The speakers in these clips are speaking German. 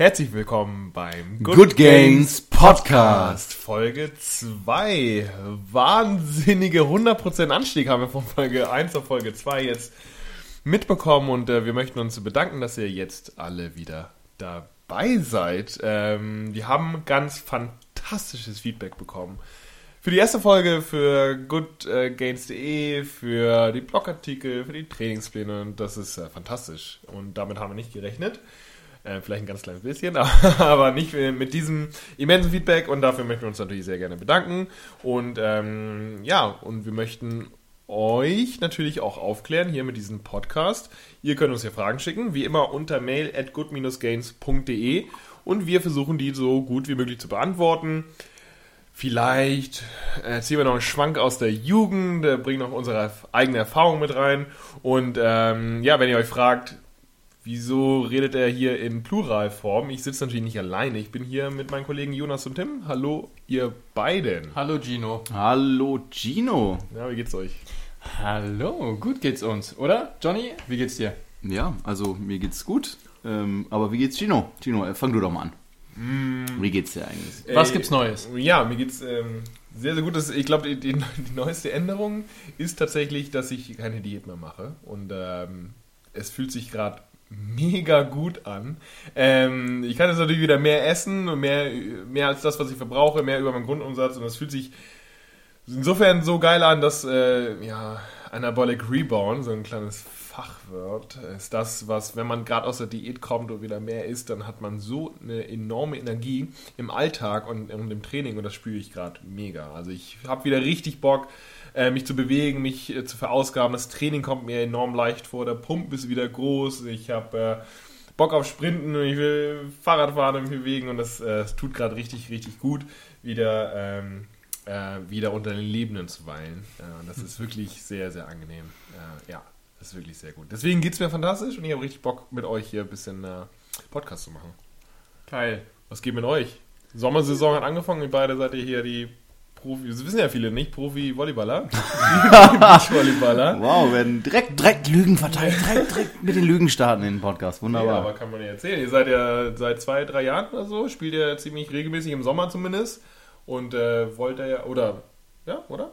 Herzlich willkommen beim Good Games Podcast. Folge 2. Wahnsinnige 100% Anstieg haben wir von Folge 1 auf Folge 2 jetzt mitbekommen und äh, wir möchten uns bedanken, dass ihr jetzt alle wieder dabei seid. Ähm, wir haben ganz fantastisches Feedback bekommen. Für die erste Folge, für goodgains.de, für die Blogartikel, für die Trainingspläne und das ist äh, fantastisch. Und damit haben wir nicht gerechnet. Äh, vielleicht ein ganz kleines bisschen, aber nicht mit diesem immensen Feedback und dafür möchten wir uns natürlich sehr gerne bedanken. Und ähm, ja, und wir möchten euch natürlich auch aufklären hier mit diesem Podcast. Ihr könnt uns hier Fragen schicken, wie immer unter mail at good-gains.de und wir versuchen die so gut wie möglich zu beantworten. Vielleicht erzählen wir noch einen Schwank aus der Jugend, bringen noch unsere eigene Erfahrung mit rein. Und ähm, ja, wenn ihr euch fragt, Wieso redet er hier in Pluralform? Ich sitze natürlich nicht alleine. Ich bin hier mit meinen Kollegen Jonas und Tim. Hallo, ihr beiden. Hallo, Gino. Hallo, Gino. Ja, wie geht's euch? Hallo, gut geht's uns, oder? Johnny, wie geht's dir? Ja, also mir geht's gut. Ähm, aber wie geht's Gino? Gino, äh, fang du doch mal an. Mm. Wie geht's dir eigentlich? Was gibt's Neues? Ja, mir geht's ähm, sehr, sehr gut. Ich glaube, die, die, die, neueste Änderung ist tatsächlich, dass ich keine Diät mehr mache. Und ähm, es fühlt sich gerade mega gut an. Ähm, ich kann jetzt natürlich wieder mehr essen und mehr, mehr als das, was ich verbrauche, mehr über meinen Grundumsatz und das fühlt sich insofern so geil an, dass äh, ja, Anabolic Rebound, so ein kleines Fachwort, ist das, was, wenn man gerade aus der Diät kommt und wieder mehr isst, dann hat man so eine enorme Energie im Alltag und, und im Training und das spüre ich gerade mega. Also ich habe wieder richtig Bock, äh, mich zu bewegen, mich äh, zu verausgaben. Das Training kommt mir enorm leicht vor, der Pump ist wieder groß, ich habe äh, Bock auf Sprinten und ich will Fahrrad fahren und mich bewegen und das, äh, das tut gerade richtig, richtig gut, wieder, ähm, äh, wieder unter den Lebenden zu weilen. das ist wirklich sehr, sehr angenehm. ja, das ist wirklich sehr gut. Deswegen geht es mir fantastisch und ich habe richtig Bock, mit euch hier ein bisschen Podcast zu machen. Geil. Was geht mit euch? Sommersaison hat angefangen, ihr beide seid ihr hier die Profi, das wissen ja viele nicht, Profi-Volleyballer. volleyballer Wow, werden direkt, direkt Lügen verteilt, direkt, direkt mit den Lügen starten in den Podcast. Wunderbar. Ja, aber kann man ja erzählen. Ihr seid ja seit zwei, drei Jahren oder so, spielt ihr ziemlich regelmäßig im Sommer zumindest. Und äh, wollt ihr ja, oder, ja, oder?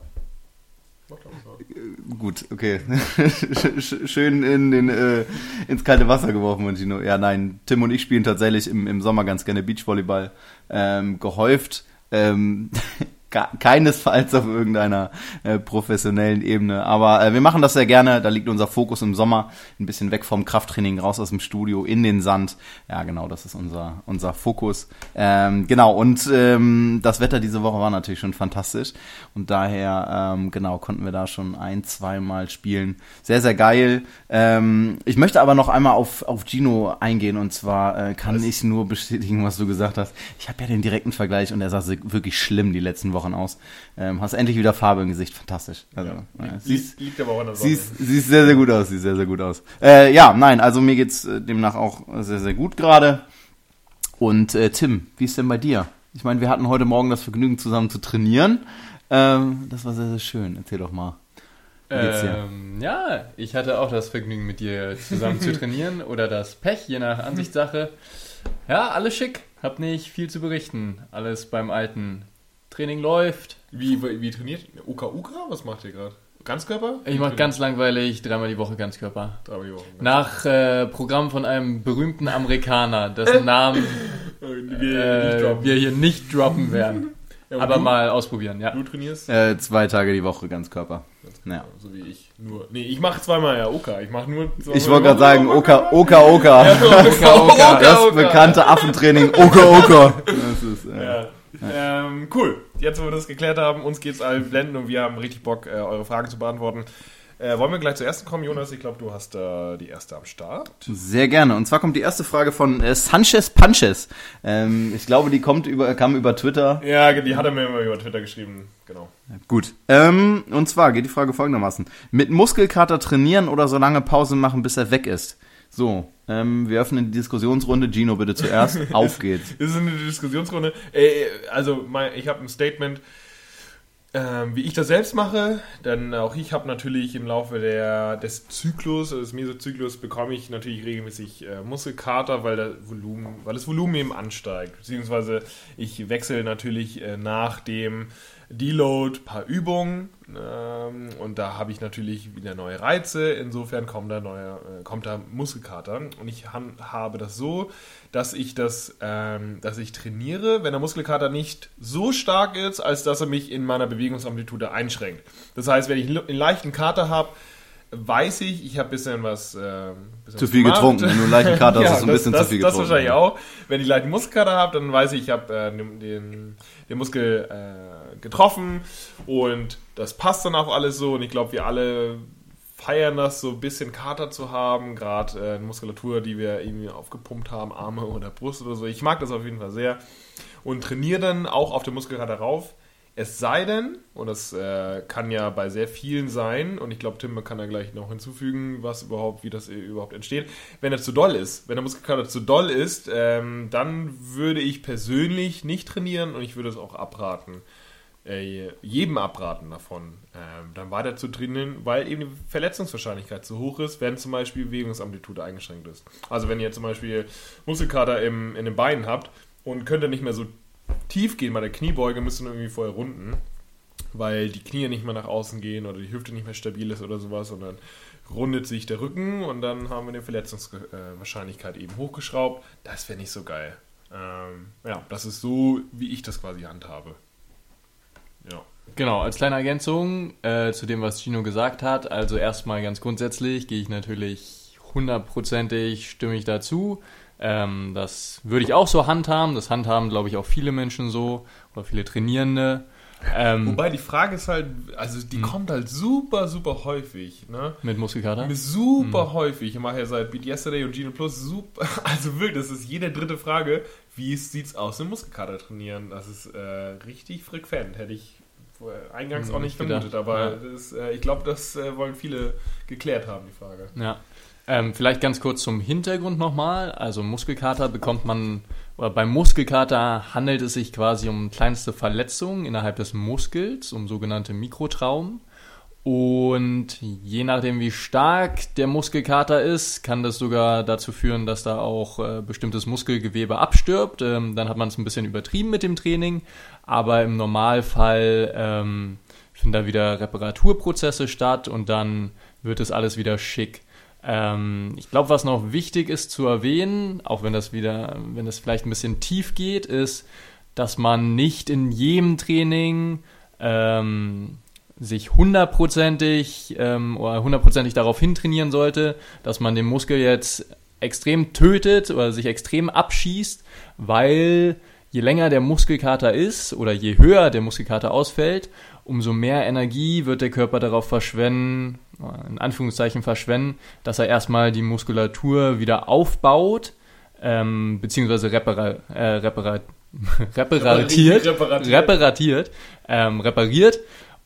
Gut, okay. Schön in den, äh, ins kalte Wasser geworfen, Montino. Ja, nein, Tim und ich spielen tatsächlich im, im Sommer ganz gerne Beachvolleyball. Ähm, gehäuft. Ähm, keinesfalls auf irgendeiner äh, professionellen Ebene. Aber äh, wir machen das sehr gerne. Da liegt unser Fokus im Sommer ein bisschen weg vom Krafttraining, raus aus dem Studio, in den Sand. Ja, genau, das ist unser, unser Fokus. Ähm, genau, und ähm, das Wetter diese Woche war natürlich schon fantastisch. Und daher, ähm, genau, konnten wir da schon ein, zweimal spielen. Sehr, sehr geil. Ähm, ich möchte aber noch einmal auf, auf Gino eingehen. Und zwar äh, kann was? ich nur bestätigen, was du gesagt hast. Ich habe ja den direkten Vergleich und er sah wirklich schlimm die letzten Wochen Wochen aus. Ähm, hast endlich wieder Farbe im Gesicht, fantastisch. Also, ja, ja, siehst, liegt aber auch an der Sonne. Siehst, siehst sehr, sehr gut aus, sieht sehr, sehr gut aus. Äh, ja, nein, also mir geht's äh, demnach auch sehr, sehr gut gerade. Und äh, Tim, wie ist denn bei dir? Ich meine, wir hatten heute Morgen das Vergnügen, zusammen zu trainieren. Ähm, das war sehr, sehr schön. Erzähl doch mal. Ähm, ja, ich hatte auch das Vergnügen, mit dir zusammen zu trainieren oder das Pech, je nach Ansichtssache. Ja, alles schick. Hab nicht viel zu berichten. Alles beim Alten. Training läuft. Wie, wie, trainiert? Uka Uka? Was macht ihr gerade? Ganzkörper? Ich mache ganz langweilig dreimal die Woche Ganzkörper. Dreimal die Woche. Nach äh, Programm von einem berühmten Amerikaner, dessen Namen wir, äh, wir, hier nicht droppen werden. Ja, Aber du? mal ausprobieren, ja. Du trainierst? Äh, zwei Tage die Woche Ganzkörper. Ganzkörper ja. So wie ich. Nur. Nee, ich mache zweimal ja Oka. Ich mache nur. Ich wollte gerade sagen, Oka, Oka, Oka. Ja, Oka, Oka. Das bekannte Affentraining, Oka, Oka. Das ist, äh, ja. Ähm, cool. Jetzt, wo wir das geklärt haben, uns geht es allen blenden und wir haben richtig Bock, äh, eure Fragen zu beantworten. Äh, wollen wir gleich zur ersten kommen, Jonas? Ich glaube, du hast äh, die erste am Start. Sehr gerne. Und zwar kommt die erste Frage von äh, Sanchez Punches. Ähm, ich glaube, die kommt über, kam über Twitter. Ja, die hat er mir immer über Twitter geschrieben. Genau. gut. Ähm, und zwar geht die Frage folgendermaßen: Mit Muskelkater trainieren oder so lange Pause machen, bis er weg ist? So, ähm, wir öffnen die Diskussionsrunde. Gino, bitte zuerst. Auf geht's. Das ist eine Diskussionsrunde. Äh, also, mein, ich habe ein Statement. Ähm, wie ich das selbst mache, denn auch ich habe natürlich im Laufe der, des Zyklus, des Mesozyklus, bekomme ich natürlich regelmäßig äh, Muskelkater, weil, der Volumen, weil das Volumen eben ansteigt. Beziehungsweise ich wechsle natürlich äh, nach dem Deload paar Übungen ähm, und da habe ich natürlich wieder neue Reize. Insofern kommt da, neue, äh, kommt da Muskelkater und ich habe das so, dass ich das, ähm, dass ich trainiere, wenn der Muskelkater nicht so stark ist, als dass er mich in meiner Bewegungsamplitude einschränkt. Das heißt, wenn ich einen leichten Kater habe, weiß ich, ich habe ein bisschen was. Äh, bisschen zu viel gemacht. getrunken. Wenn du einen leichten Kater hast, hast du ein bisschen das, zu viel getrunken. Das wahrscheinlich auch. Wenn ich leichten Muskelkater habe, dann weiß ich, ich habe äh, den, den, den, Muskel äh, getroffen und das passt dann auch alles so. Und ich glaube, wir alle feiern das, so ein bisschen Kater zu haben, gerade äh, Muskulatur, die wir irgendwie aufgepumpt haben, Arme oder Brust oder so. Ich mag das auf jeden Fall sehr und trainiere dann auch auf den Muskelkater rauf es sei denn, und das äh, kann ja bei sehr vielen sein, und ich glaube, Tim kann da gleich noch hinzufügen, was überhaupt, wie das überhaupt entsteht, wenn er zu doll ist, wenn der Muskelkater zu doll ist, ähm, dann würde ich persönlich nicht trainieren und ich würde es auch abraten. Äh, jedem abraten davon, äh, dann weiter zu trainieren, weil eben die Verletzungswahrscheinlichkeit zu hoch ist, wenn zum Beispiel Bewegungsamplitude eingeschränkt ist. Also wenn ihr zum Beispiel Muskelkater im, in den Beinen habt und könnt ihr nicht mehr so tief gehen bei der Kniebeuge, müssen irgendwie vorher runden, weil die Knie nicht mehr nach außen gehen oder die Hüfte nicht mehr stabil ist oder sowas und dann rundet sich der Rücken und dann haben wir die Verletzungswahrscheinlichkeit eben hochgeschraubt. Das wäre nicht so geil. Ähm, ja, das ist so, wie ich das quasi handhabe. Ja. Genau, als kleine Ergänzung äh, zu dem, was Gino gesagt hat. Also erstmal ganz grundsätzlich gehe ich natürlich hundertprozentig stimme ich dazu. Ähm, das würde ich auch so handhaben. Das handhaben, glaube ich, auch viele Menschen so oder viele Trainierende. Ähm, Wobei die Frage ist halt, also die mh. Hm. kommt halt super, super häufig. Ne? Mit Muskelkater? Super mh. Hm. häufig. Ich mache ja seit Beat Yesterday und Gino Plus super, also wirklich, das ist jede dritte Frage, wie sieht es aus im Muskelkater trainieren? Das ist äh, richtig frequent, hätte ich eingangs hm, auch nicht vermutet, aber ja. das, äh, ich glaube, das äh, wollen viele geklärt haben, die Frage. Ja. Ähm, vielleicht ganz kurz zum Hintergrund nochmal. Also Muskelkater bekommt man, oder beim Muskelkater handelt es sich quasi um kleinste Verletzungen innerhalb des Muskels, um sogenannte Mikrotraumen. Und je nachdem, wie stark der Muskelkater ist, kann das sogar dazu führen, dass da auch äh, bestimmtes Muskelgewebe abstirbt. Ähm, dann hat man es ein bisschen übertrieben mit dem Training. Aber im Normalfall ähm, finden da wieder Reparaturprozesse statt und dann wird es alles wieder schick. Ähm, ich glaube, was noch wichtig ist zu erwähnen, auch wenn das wieder, wenn das vielleicht ein bisschen tief geht, ist, dass man nicht in jedem Training ähm, sich hundertprozentig ähm, oder hundertprozentig darauf hintrainieren sollte, dass man den Muskel jetzt extrem tötet oder sich extrem abschießt, weil je länger der Muskelkater ist oder je höher der Muskelkater ausfällt, umso mehr Energie wird der Körper darauf verschwenden, in Anführungszeichen verschwenden, dass er erstmal die Muskulatur wieder aufbaut, ähm, beziehungsweise repara äh, repara reparatiert, reparatiert, reparatiert ähm, repariert.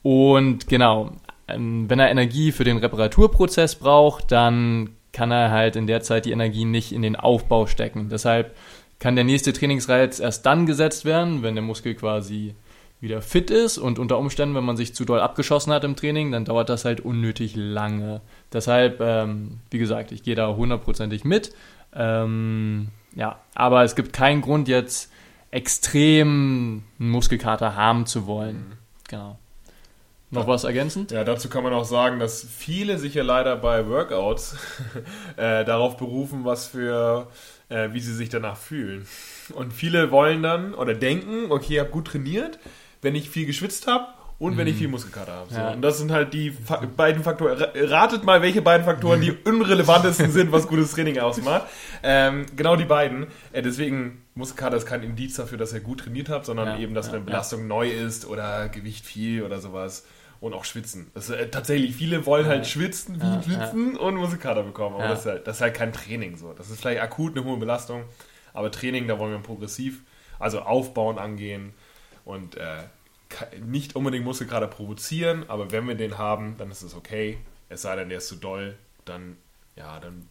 Und genau, ähm, wenn er Energie für den Reparaturprozess braucht, dann kann er halt in der Zeit die Energie nicht in den Aufbau stecken. Deshalb kann der nächste Trainingsreiz erst dann gesetzt werden, wenn der Muskel quasi wieder fit ist und unter Umständen, wenn man sich zu doll abgeschossen hat im Training, dann dauert das halt unnötig lange. Deshalb, ähm, wie gesagt, ich gehe da hundertprozentig mit. Ähm, ja, aber es gibt keinen Grund jetzt extrem einen Muskelkater haben zu wollen. Mhm. Genau. Noch was ergänzend? Ja, dazu kann man auch sagen, dass viele sich ja leider bei Workouts äh, darauf berufen, was für, äh, wie sie sich danach fühlen. Und viele wollen dann oder denken, okay, ich habe gut trainiert, wenn ich viel geschwitzt habe und wenn ich mhm. viel Muskelkater habe. So. Ja. Und das sind halt die Fa beiden Faktoren. Ratet mal, welche beiden Faktoren die unrelevantesten sind, was gutes Training ausmacht. Ähm, genau die beiden. Äh, deswegen, Muskelkater ist kein Indiz dafür, dass ihr gut trainiert habt, sondern ja. eben, dass ja. eine Belastung neu ist oder Gewicht viel oder sowas. Und auch schwitzen. Das, äh, tatsächlich, viele wollen halt schwitzen, wie schwitzen und Muskelkater bekommen. Aber das ist, halt, das, ist halt, kein Training so. Das ist vielleicht akut eine hohe Belastung. Aber Training, da wollen wir progressiv, also aufbauen angehen und äh, nicht unbedingt Muskelkater provozieren, aber wenn wir den haben, dann ist es okay. Es sei denn, der ist zu doll, dann ja, dann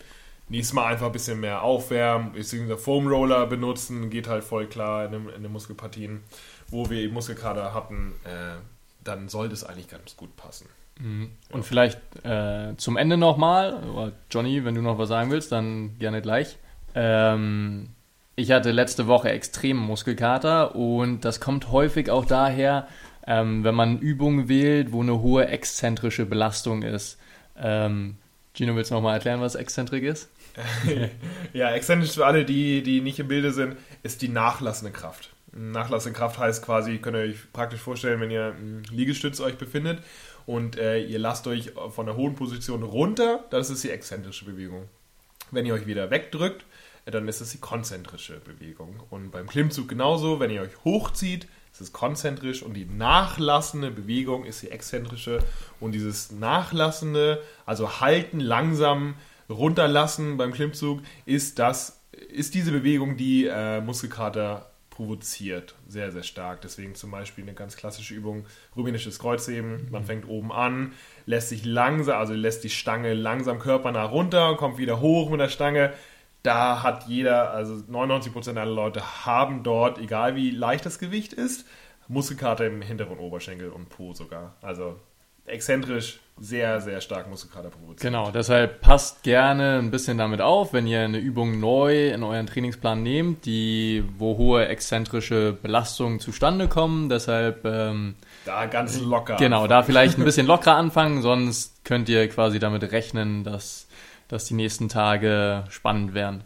nächstes Mal einfach ein bisschen mehr aufwärmen, beziehungsweise Foam Roller benutzen, geht halt voll klar in, den, in den Muskelpartien, wo wir Muskelkater hatten. Äh, dann sollte es eigentlich ganz gut passen. Mhm. Und vielleicht äh, zum Ende nochmal, Johnny, wenn du noch was sagen willst, dann gerne gleich. Ähm, ich hatte letzte Woche extremen Muskelkater und das kommt häufig auch daher, ähm, wenn man Übungen wählt, wo eine hohe exzentrische Belastung ist. Ähm, Gino, willst du nochmal erklären, was Exzentrik ist? ja, exzentrisch für alle, die, die nicht im Bilde sind, ist die nachlassende Kraft. Nachlassende Kraft heißt quasi, könnt ihr euch praktisch vorstellen, wenn ihr im Liegestütz euch befindet und äh, ihr lasst euch von der hohen Position runter, das ist die exzentrische Bewegung. Wenn ihr euch wieder wegdrückt, äh, dann ist es die konzentrische Bewegung. Und beim Klimmzug genauso, wenn ihr euch hochzieht, ist es konzentrisch und die nachlassende Bewegung ist die exzentrische und dieses nachlassende, also halten, langsam runterlassen beim Klimmzug, ist das, ist diese Bewegung, die äh, Muskelkater provoziert, sehr, sehr stark. Deswegen zum Beispiel eine ganz klassische Übung, rumänisches Kreuzheben. Man fängt oben an, lässt sich langsam, also lässt die Stange langsam körpernah runter, kommt wieder hoch mit der Stange. Da hat jeder, also 99% aller Leute haben dort, egal wie leicht das Gewicht ist, Muskelkater im hinteren Oberschenkel und Po sogar. Also exzentrisch sehr, sehr stark Muskelkater provoziert. Genau, deshalb passt gerne ein bisschen damit auf, wenn ihr eine Übung neu in euren Trainingsplan nehmt, die, wo hohe exzentrische Belastungen zustande kommen. Deshalb ähm, da ganz locker. Genau, anfangen. da vielleicht ein bisschen lockerer anfangen, sonst könnt ihr quasi damit rechnen, dass, dass die nächsten Tage spannend werden.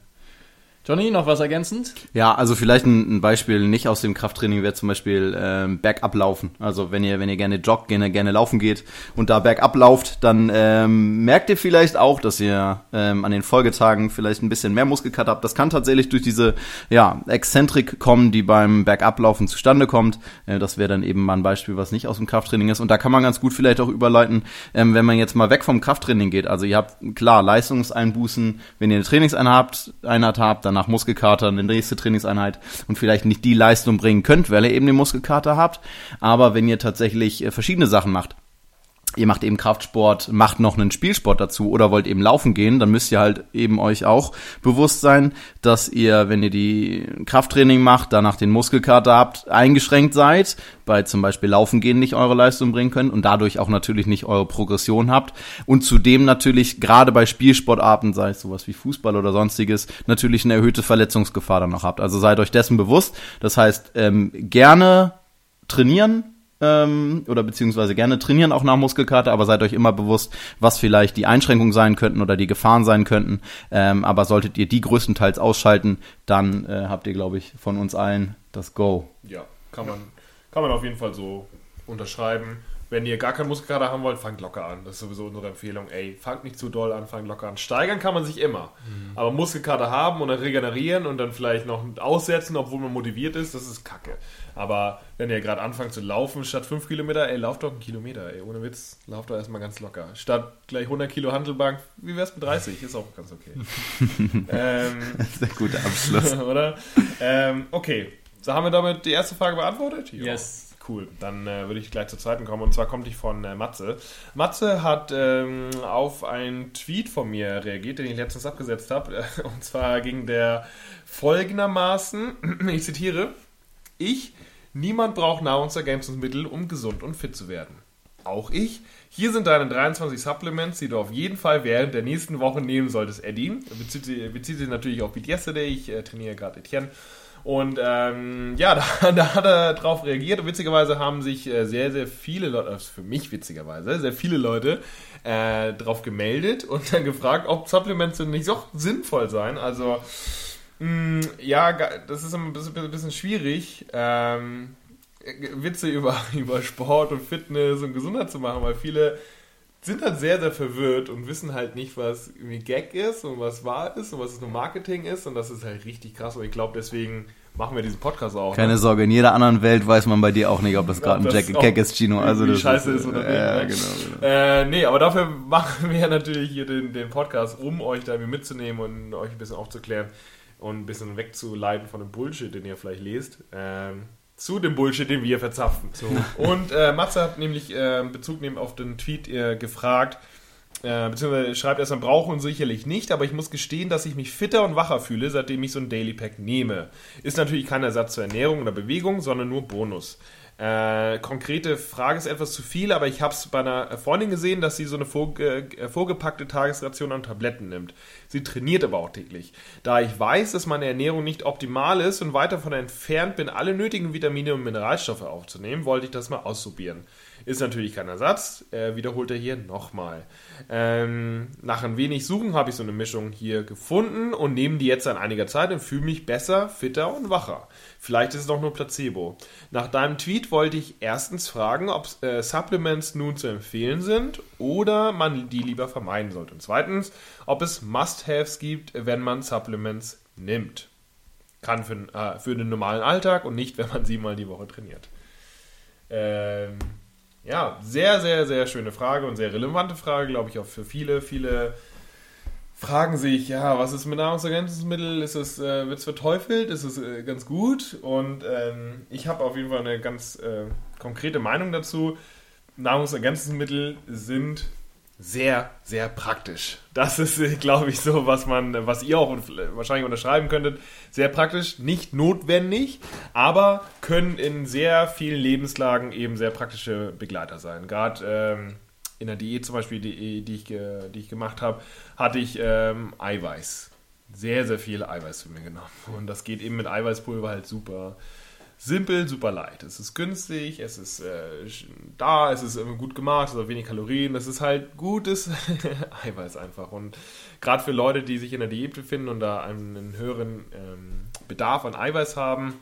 Johnny, noch was ergänzend? Ja, also vielleicht ein, ein Beispiel nicht aus dem Krafttraining wäre zum Beispiel ähm, Bergab laufen. Also wenn ihr, wenn ihr gerne joggt, gerne, gerne laufen geht und da bergab lauft, dann ähm, merkt ihr vielleicht auch, dass ihr ähm, an den Folgetagen vielleicht ein bisschen mehr Muskelkater habt. Das kann tatsächlich durch diese ja, Exzentrik kommen, die beim Bergablaufen zustande kommt. Äh, das wäre dann eben mal ein Beispiel, was nicht aus dem Krafttraining ist. Und da kann man ganz gut vielleicht auch überleiten, ähm, wenn man jetzt mal weg vom Krafttraining geht. Also ihr habt klar Leistungseinbußen, wenn ihr eine Trainingseinheit habt, dann nach Muskelkater eine nächste Trainingseinheit und vielleicht nicht die Leistung bringen könnt, weil ihr eben den Muskelkater habt. Aber wenn ihr tatsächlich äh, verschiedene Sachen macht, ihr macht eben Kraftsport, macht noch einen Spielsport dazu oder wollt eben laufen gehen, dann müsst ihr halt eben euch auch bewusst sein, dass ihr, wenn ihr die Krafttraining macht, danach den Muskelkater habt, eingeschränkt seid, bei zum Beispiel Laufen gehen nicht eure Leistung bringen könnt und dadurch auch natürlich nicht eure Progression habt und zudem natürlich gerade bei Spielsportarten, sei es sowas wie Fußball oder sonstiges, natürlich eine erhöhte Verletzungsgefahr dann noch habt. Also seid euch dessen bewusst. Das heißt, ähm, gerne trainieren, ähm, oder beziehungsweise gerne trainieren auch nach Muskelkater, aber seid euch immer bewusst, was vielleicht die Einschränkungen sein könnten oder die Gefahren sein könnten. Ähm, aber solltet ihr die größtenteils ausschalten, dann äh, habt ihr, glaube ich, von uns allen das Go. Ja, kann man, kann man auf jeden Fall so unterschreiben. Wenn ihr gar keinen Muskelkater haben wollt, fangt locker an. Das ist sowieso unsere Empfehlung. Ey, fangt nicht zu doll an, fangt locker an. Steigern kann man sich immer. Mhm. Aber Muskelkater haben und dann regenerieren und dann vielleicht noch aussetzen, obwohl man motiviert ist, das ist kacke. Aber wenn ihr gerade anfangt zu laufen, statt 5 Kilometer, ey, lauft doch einen Kilometer, ey, ohne Witz, lauft doch erstmal ganz locker. Statt gleich 100 Kilo Handelbank, wie wär's mit 30? Ist auch ganz okay. ähm, Sehr guter Abschluss. oder? Ähm, okay, so haben wir damit die erste Frage beantwortet? Jo. Yes. Cool, dann äh, würde ich gleich zur zweiten kommen. Und zwar kommt die von äh, Matze. Matze hat ähm, auf einen Tweet von mir reagiert, den ich letztens abgesetzt habe. und zwar ging der folgendermaßen, ich zitiere, ich Niemand braucht Nahrungsergänzungsmittel, um gesund und fit zu werden. Auch ich. Hier sind deine 23 Supplements, die du auf jeden Fall während der nächsten Woche nehmen solltest, Eddie. Bezieht, bezieht sich natürlich auf Beat Yesterday. Ich äh, trainiere gerade Etienne. Und ähm, ja, da, da, hat er drauf reagiert. Und witzigerweise haben sich äh, sehr, sehr viele Leute, also für mich witzigerweise, sehr viele Leute äh, drauf gemeldet und dann gefragt, ob Supplements nicht so sinnvoll seien. Also Mm, ja, das ist ein bisschen, bisschen schwierig, ähm, Witze über, über Sport und Fitness und Gesundheit zu machen, weil viele sind halt sehr, sehr verwirrt und wissen halt nicht, was irgendwie Gag ist und was wahr ist und was es nur Marketing ist und das ist halt richtig krass und ich glaube, deswegen machen wir diesen Podcast auch. Keine ne? Sorge, in jeder anderen Welt weiß man bei dir auch nicht, ob das gerade ein Jack Gag ist, Gino. Also das scheiße ist, ist oder nicht. Ja, ne? genau. genau. Äh, nee, aber dafür machen wir natürlich hier den, den Podcast, um euch da mitzunehmen und euch ein bisschen aufzuklären, und ein bisschen wegzuleiten von dem Bullshit, den ihr vielleicht lest, ähm, zu dem Bullshit, den wir verzapfen. So. Und äh, Matze hat nämlich äh, Bezug nehmen auf den Tweet äh, gefragt, äh, beziehungsweise schreibt erstmal, brauchen sicherlich nicht, aber ich muss gestehen, dass ich mich fitter und wacher fühle, seitdem ich so ein Daily Pack nehme. Ist natürlich kein Ersatz zur Ernährung oder Bewegung, sondern nur Bonus. Äh, konkrete Frage ist etwas zu viel, aber ich habe es bei einer Freundin gesehen, dass sie so eine vorge äh, vorgepackte Tagesration an Tabletten nimmt. Sie trainiert aber auch täglich. Da ich weiß, dass meine Ernährung nicht optimal ist und weit davon entfernt bin, alle nötigen Vitamine und Mineralstoffe aufzunehmen, wollte ich das mal ausprobieren. Ist natürlich kein Ersatz, äh, wiederholt er hier nochmal. Ähm, nach ein wenig Suchen habe ich so eine Mischung hier gefunden und nehme die jetzt an einiger Zeit und fühle mich besser, fitter und wacher. Vielleicht ist es doch nur Placebo. Nach deinem Tweet wollte ich erstens fragen, ob äh, Supplements nun zu empfehlen sind oder man die lieber vermeiden sollte. Und zweitens, ob es Must-Haves gibt, wenn man Supplements nimmt. Kann für, äh, für den normalen Alltag und nicht, wenn man siebenmal die Woche trainiert. Ähm, ja, sehr, sehr, sehr schöne Frage und sehr relevante Frage, glaube ich, auch für viele. Viele fragen sich, ja, was ist mit Nahrungsergänzungsmitteln? Ist es, äh, wird es verteufelt? Ist es äh, ganz gut? Und ähm, ich habe auf jeden Fall eine ganz äh, konkrete Meinung dazu. Nahrungsergänzungsmittel sind sehr, sehr praktisch. Das ist, äh, glaube ich, so, was man, was ihr auch wahrscheinlich unterschreiben könntet. Sehr praktisch, nicht notwendig, aber können in sehr vielen Lebenslagen eben sehr praktische Begleiter sein. Gerade ähm, in der Diät zum Beispiel, die, die, ich, die ich gemacht habe, hatte ich ähm, Eiweiß. Sehr, sehr viel Eiweiß zu mir genommen. Und das geht eben mit Eiweißpulver halt super simpel, super leicht. Es ist günstig, es ist äh, da, es ist gut gemacht, es hat wenig Kalorien, es ist halt gutes Eiweiß einfach. Und gerade für Leute, die sich in der Diät befinden und da einen höheren ähm, Bedarf an Eiweiß haben,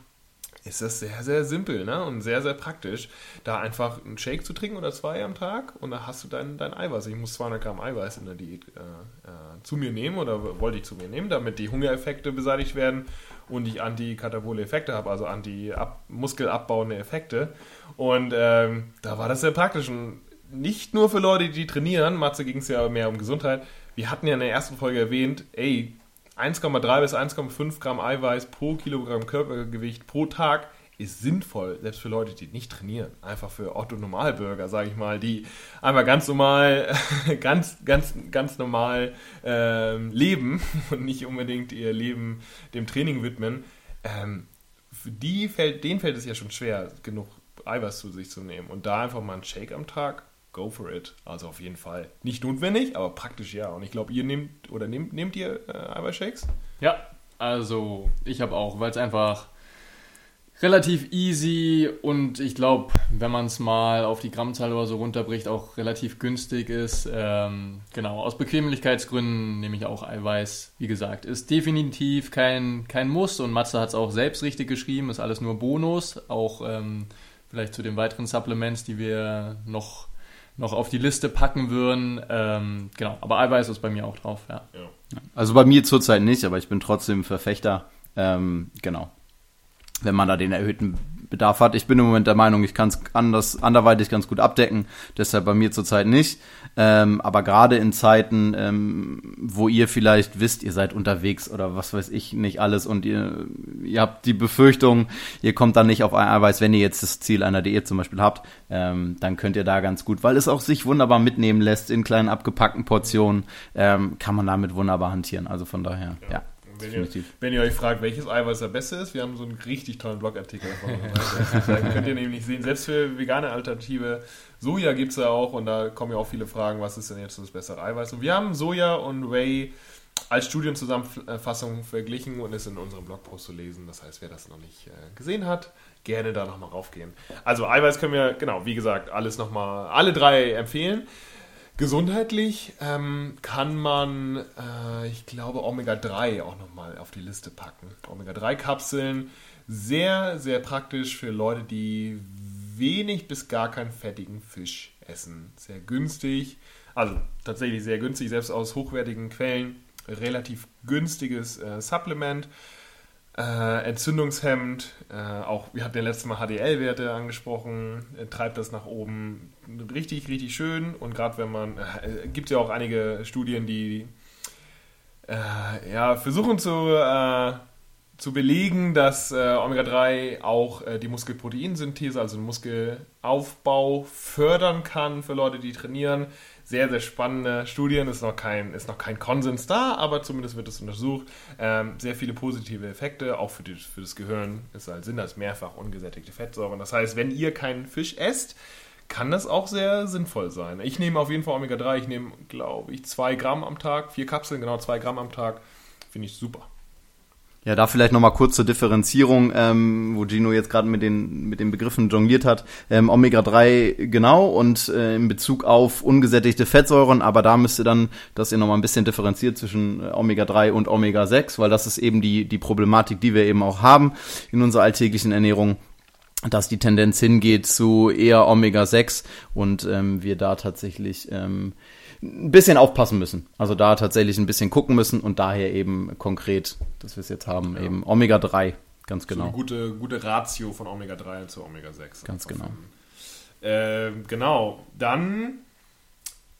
ist das sehr, sehr simpel ne? und sehr, sehr praktisch, da einfach einen Shake zu trinken oder zwei am Tag und da hast du dein, dein Eiweiß. Ich muss 200 Gramm Eiweiß in der Diät äh, äh, zu mir nehmen oder wollte ich zu mir nehmen, damit die Hungereffekte beseitigt werden und ich antikatabole Effekte habe, also anti-muskelabbauende Effekte. Und ähm, da war das sehr praktisch. Und nicht nur für Leute, die trainieren, Matze ging es ja mehr um Gesundheit. Wir hatten ja in der ersten Folge erwähnt, ey, 1,3 bis 1,5 Gramm Eiweiß pro Kilogramm Körpergewicht pro Tag ist sinnvoll, selbst für Leute, die nicht trainieren. Einfach für Otto Normalbürger, sage ich mal, die einfach ganz normal, ganz, ganz, ganz normal ähm, leben und nicht unbedingt ihr Leben dem Training widmen. Ähm, für die fällt, denen fällt es ja schon schwer, genug Eiweiß zu sich zu nehmen. Und da einfach mal einen Shake am Tag, go for it. Also auf jeden Fall. Nicht notwendig, aber praktisch ja. Und ich glaube, ihr nehmt oder nehmt, nehmt ihr äh, Eiweißshakes? Ja, also ich habe auch, weil es einfach relativ easy und ich glaube, wenn man es mal auf die Grammzahl oder so runterbricht, auch relativ günstig ist. Ähm, genau, aus Bequemlichkeitsgründen nehme ich auch Eiweiß. Wie gesagt, ist definitiv kein, kein Muss und Matze hat es auch selbst richtig geschrieben, ist alles nur Bonus. Auch ähm, vielleicht zu den weiteren Supplements, die wir noch, noch auf die Liste packen würden. Ähm, genau, aber Eiweiß ist bei mir auch drauf, ja. ja. Also bei mir zurzeit nicht, aber ich bin trotzdem Verfechter. Ähm, genau wenn man da den erhöhten Bedarf hat. Ich bin im Moment der Meinung, ich kann es anders, anderweitig ganz gut abdecken, deshalb bei mir zurzeit nicht. Ähm, aber gerade in Zeiten, ähm, wo ihr vielleicht wisst, ihr seid unterwegs oder was weiß ich nicht alles und ihr, ihr habt die Befürchtung, ihr kommt dann nicht auf ein Eiweiß, wenn ihr jetzt das Ziel einer Diät zum Beispiel habt, ähm, dann könnt ihr da ganz gut, weil es auch sich wunderbar mitnehmen lässt in kleinen abgepackten Portionen, ähm, kann man damit wunderbar hantieren. Also von daher, ja. ja. Wenn ihr, wenn ihr, euch fragt, welches Eiweiß der beste ist, wir haben so einen richtig tollen Blogartikel davon. da könnt ihr nämlich sehen, selbst für vegane Alternative, Soja gibt es ja auch und da kommen ja auch viele Fragen, was ist denn jetzt das bessere Eiweiß? Und wir haben Soja und Whey als Studienzusammenfassung verglichen und ist in unserem Blogpost zu lesen. Das heißt, wer das noch nicht äh, gesehen hat, gerne da nochmal raufgehen. Also Eiweiß können wir, genau, wie gesagt, alles nochmal, alle drei empfehlen. Gesundheitlich ähm, kann man, äh, ich glaube, Omega-3 auch nochmal auf die Liste packen. Omega-3-Kapseln, sehr, sehr praktisch für Leute, die wenig bis gar keinen fettigen Fisch essen. Sehr günstig, also tatsächlich sehr günstig, selbst aus hochwertigen Quellen. Relativ günstiges äh, Supplement. Äh, entzündungshemmend, äh, auch wir hatten ja letztes Mal HDL-Werte angesprochen, äh, treibt das nach oben richtig, richtig schön. Und gerade wenn man, äh, gibt ja auch einige Studien, die äh, ja, versuchen zu, äh, zu belegen, dass Omega-3 auch die Muskelproteinsynthese, also den Muskelaufbau fördern kann für Leute, die trainieren. Sehr, sehr spannende Studien. Ist noch kein, ist noch kein Konsens da, aber zumindest wird es untersucht. Ähm, sehr viele positive Effekte, auch für, die, für das Gehirn. Ist halt Sinn als mehrfach ungesättigte Fettsäuren. Das heißt, wenn ihr keinen Fisch esst, kann das auch sehr sinnvoll sein. Ich nehme auf jeden Fall Omega-3. Ich nehme, glaube ich, zwei Gramm am Tag. Vier Kapseln, genau zwei Gramm am Tag. Finde ich super. Ja, da vielleicht nochmal kurz zur Differenzierung, ähm, wo Gino jetzt gerade mit den, mit den Begriffen jongliert hat. Ähm, Omega-3 genau und äh, in Bezug auf ungesättigte Fettsäuren, aber da müsst ihr dann, dass ihr nochmal ein bisschen differenziert zwischen äh, Omega-3 und Omega-6, weil das ist eben die, die Problematik, die wir eben auch haben in unserer alltäglichen Ernährung dass die Tendenz hingeht zu eher Omega-6 und ähm, wir da tatsächlich ähm, ein bisschen aufpassen müssen. Also da tatsächlich ein bisschen gucken müssen und daher eben konkret, dass wir es jetzt haben, ja. eben Omega-3, ganz genau. So eine gute, gute Ratio von Omega-3 zu Omega-6. Ganz genau. Äh, genau, dann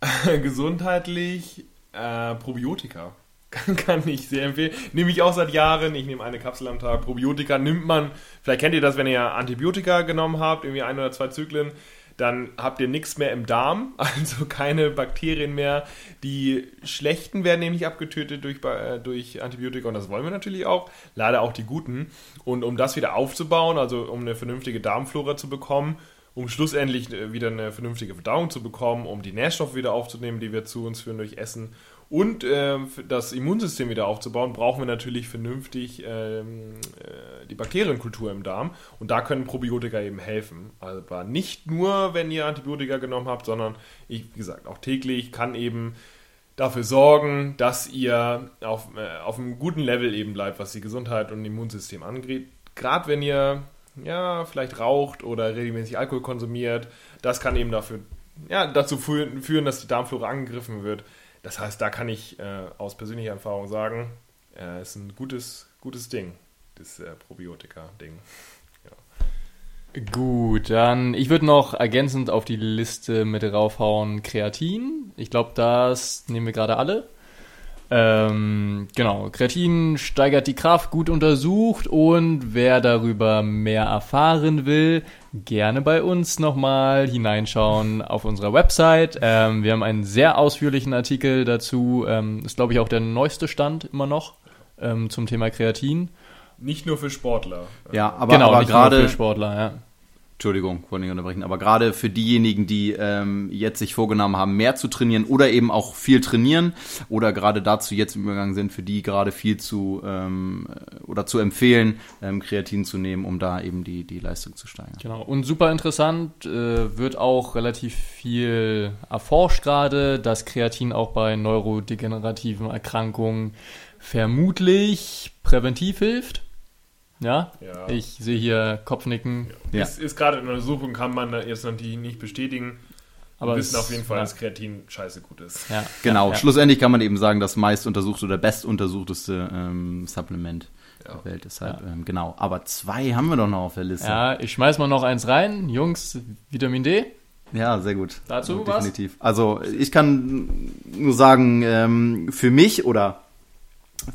gesundheitlich äh, Probiotika. Kann ich sehr empfehlen. Nehme ich auch seit Jahren. Ich nehme eine Kapsel am Tag. Probiotika nimmt man, vielleicht kennt ihr das, wenn ihr Antibiotika genommen habt, irgendwie ein oder zwei Zyklen dann habt ihr nichts mehr im Darm, also keine Bakterien mehr. Die schlechten werden nämlich abgetötet durch, äh, durch Antibiotika und das wollen wir natürlich auch. Leider auch die guten. Und um das wieder aufzubauen, also um eine vernünftige Darmflora zu bekommen, um schlussendlich äh, wieder eine vernünftige Verdauung zu bekommen, um die Nährstoffe wieder aufzunehmen, die wir zu uns führen durch Essen und äh, das Immunsystem wieder aufzubauen, brauchen wir natürlich vernünftig ähm, äh, die Bakterienkultur im Darm. Und da können Probiotika eben helfen. Also nicht nur, wenn ihr Antibiotika genommen habt, sondern, ich, wie gesagt, auch täglich kann eben dafür sorgen, dass ihr auf, äh, auf einem guten Level eben bleibt, was die Gesundheit und Immunsystem angeht. Gerade wenn ihr ja, vielleicht raucht oder regelmäßig Alkohol konsumiert, das kann eben dafür, ja, dazu führen, dass die Darmflora angegriffen wird. Das heißt, da kann ich äh, aus persönlicher Erfahrung sagen, äh, ist ein gutes, gutes Ding, das äh, Probiotika-Ding. Gut, dann ich würde noch ergänzend auf die Liste mit raufhauen Kreatin. Ich glaube, das nehmen wir gerade alle. Ähm, genau, Kreatin steigert die Kraft, gut untersucht und wer darüber mehr erfahren will, gerne bei uns nochmal hineinschauen auf unserer Website. Ähm, wir haben einen sehr ausführlichen Artikel dazu, ähm, ist glaube ich auch der neueste Stand immer noch ähm, zum Thema Kreatin. Nicht nur für Sportler. Ja, aber, genau, aber gerade für Sportler, ja. Entschuldigung, wollte nicht unterbrechen, aber gerade für diejenigen, die ähm, jetzt sich vorgenommen haben, mehr zu trainieren oder eben auch viel trainieren oder gerade dazu jetzt im Übergang sind, für die gerade viel zu ähm, oder zu empfehlen, ähm, Kreatin zu nehmen, um da eben die, die Leistung zu steigern. Genau, und super interessant, äh, wird auch relativ viel erforscht gerade, dass Kreatin auch bei neurodegenerativen Erkrankungen vermutlich präventiv hilft. Ja? ja. Ich sehe hier Kopfnicken. Ja. Ist, ist gerade in Untersuchung, kann man jetzt natürlich nicht bestätigen. Aber wir wissen auf jeden Fall, ja. dass Kreatin scheiße gut ist. Ja. Genau, ja. schlussendlich kann man eben sagen, das meist untersuchte oder bestuntersuchteste ähm, Supplement der Welt. Deshalb, ähm, genau. Aber zwei haben wir doch noch auf der Liste. Ja, ich schmeiß mal noch eins rein. Jungs, Vitamin D. Ja, sehr gut. Dazu also, definitiv. Was? Also ich kann nur sagen, ähm, für mich oder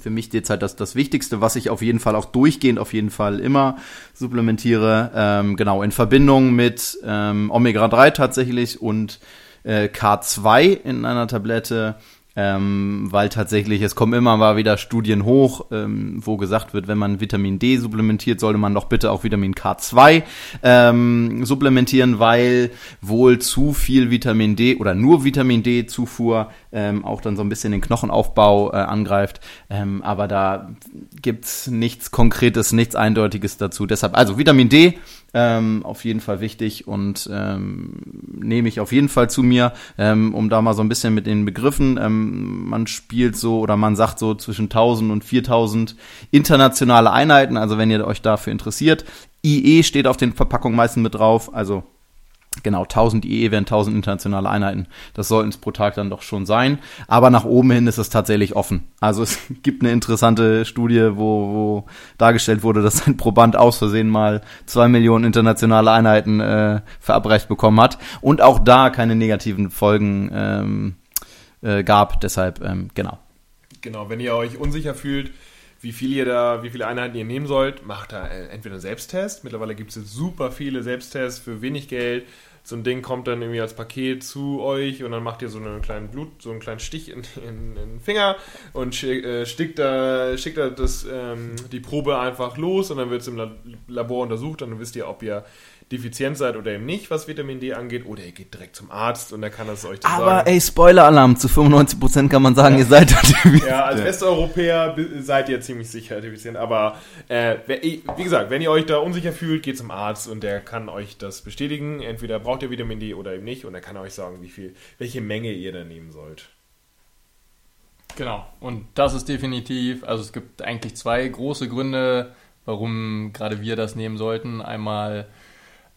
für mich derzeit das, das Wichtigste, was ich auf jeden Fall auch durchgehend auf jeden Fall immer supplementiere, ähm, genau, in Verbindung mit ähm, Omega-3 tatsächlich und äh, K2 in einer Tablette ähm, weil tatsächlich, es kommen immer mal wieder Studien hoch, ähm, wo gesagt wird, wenn man Vitamin D supplementiert, sollte man doch bitte auch Vitamin K2 ähm, supplementieren, weil wohl zu viel Vitamin D oder nur Vitamin D-Zufuhr ähm, auch dann so ein bisschen den Knochenaufbau äh, angreift. Ähm, aber da gibt's nichts Konkretes, nichts Eindeutiges dazu. Deshalb, also Vitamin D ähm, auf jeden Fall wichtig und ähm, nehme ich auf jeden Fall zu mir, ähm, um da mal so ein bisschen mit den Begriffen. Ähm, man spielt so oder man sagt so zwischen 1000 und 4000 internationale Einheiten. Also wenn ihr euch dafür interessiert, IE steht auf den Verpackungen meistens mit drauf. Also Genau, 1000 IE wären 1000 internationale Einheiten. Das sollten es pro Tag dann doch schon sein. Aber nach oben hin ist es tatsächlich offen. Also es gibt eine interessante Studie, wo, wo dargestellt wurde, dass ein Proband aus Versehen mal zwei Millionen internationale Einheiten äh, verabreicht bekommen hat. Und auch da keine negativen Folgen ähm, äh, gab. Deshalb, ähm, genau. Genau, wenn ihr euch unsicher fühlt, wie viel ihr da, wie viele Einheiten ihr nehmen sollt, macht da äh, entweder einen Selbsttest. Mittlerweile gibt es super viele Selbsttests für wenig Geld so ein Ding kommt dann irgendwie als Paket zu euch und dann macht ihr so einen kleinen Blut, so einen kleinen Stich in, in, in den Finger und schick, äh, stickt da, schickt da das, ähm, die Probe einfach los und dann wird es im Labor untersucht und dann wisst ihr, ob ihr defizient seid oder eben nicht, was Vitamin D angeht, oder ihr geht direkt zum Arzt und er kann das euch das Aber sagen. ey, Spoiler-Alarm, zu 95% kann man sagen, ja. ihr seid defizient. Ja, als Westeuropäer seid ihr ziemlich sicher defizient, aber äh, wie gesagt, wenn ihr euch da unsicher fühlt, geht zum Arzt und der kann euch das bestätigen. Entweder braucht ihr Vitamin D oder eben nicht und er kann euch sagen, wie viel, welche Menge ihr da nehmen sollt. Genau, und das ist definitiv, also es gibt eigentlich zwei große Gründe, warum gerade wir das nehmen sollten. Einmal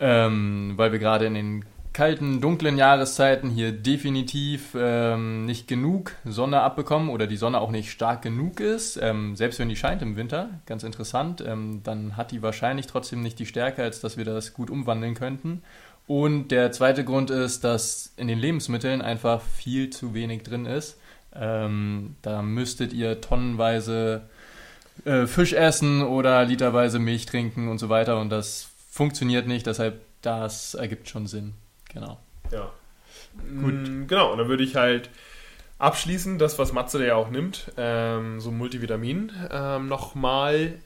ähm, weil wir gerade in den kalten, dunklen Jahreszeiten hier definitiv ähm, nicht genug Sonne abbekommen oder die Sonne auch nicht stark genug ist, ähm, selbst wenn die scheint im Winter, ganz interessant, ähm, dann hat die wahrscheinlich trotzdem nicht die Stärke, als dass wir das gut umwandeln könnten. Und der zweite Grund ist, dass in den Lebensmitteln einfach viel zu wenig drin ist. Ähm, da müsstet ihr tonnenweise äh, Fisch essen oder literweise Milch trinken und so weiter und das funktioniert nicht, deshalb das ergibt schon Sinn. Genau. Ja. Gut. Mm, genau, und dann würde ich halt abschließen, das, was Matze ja auch nimmt, ähm, so Multivitamin, ähm, nochmal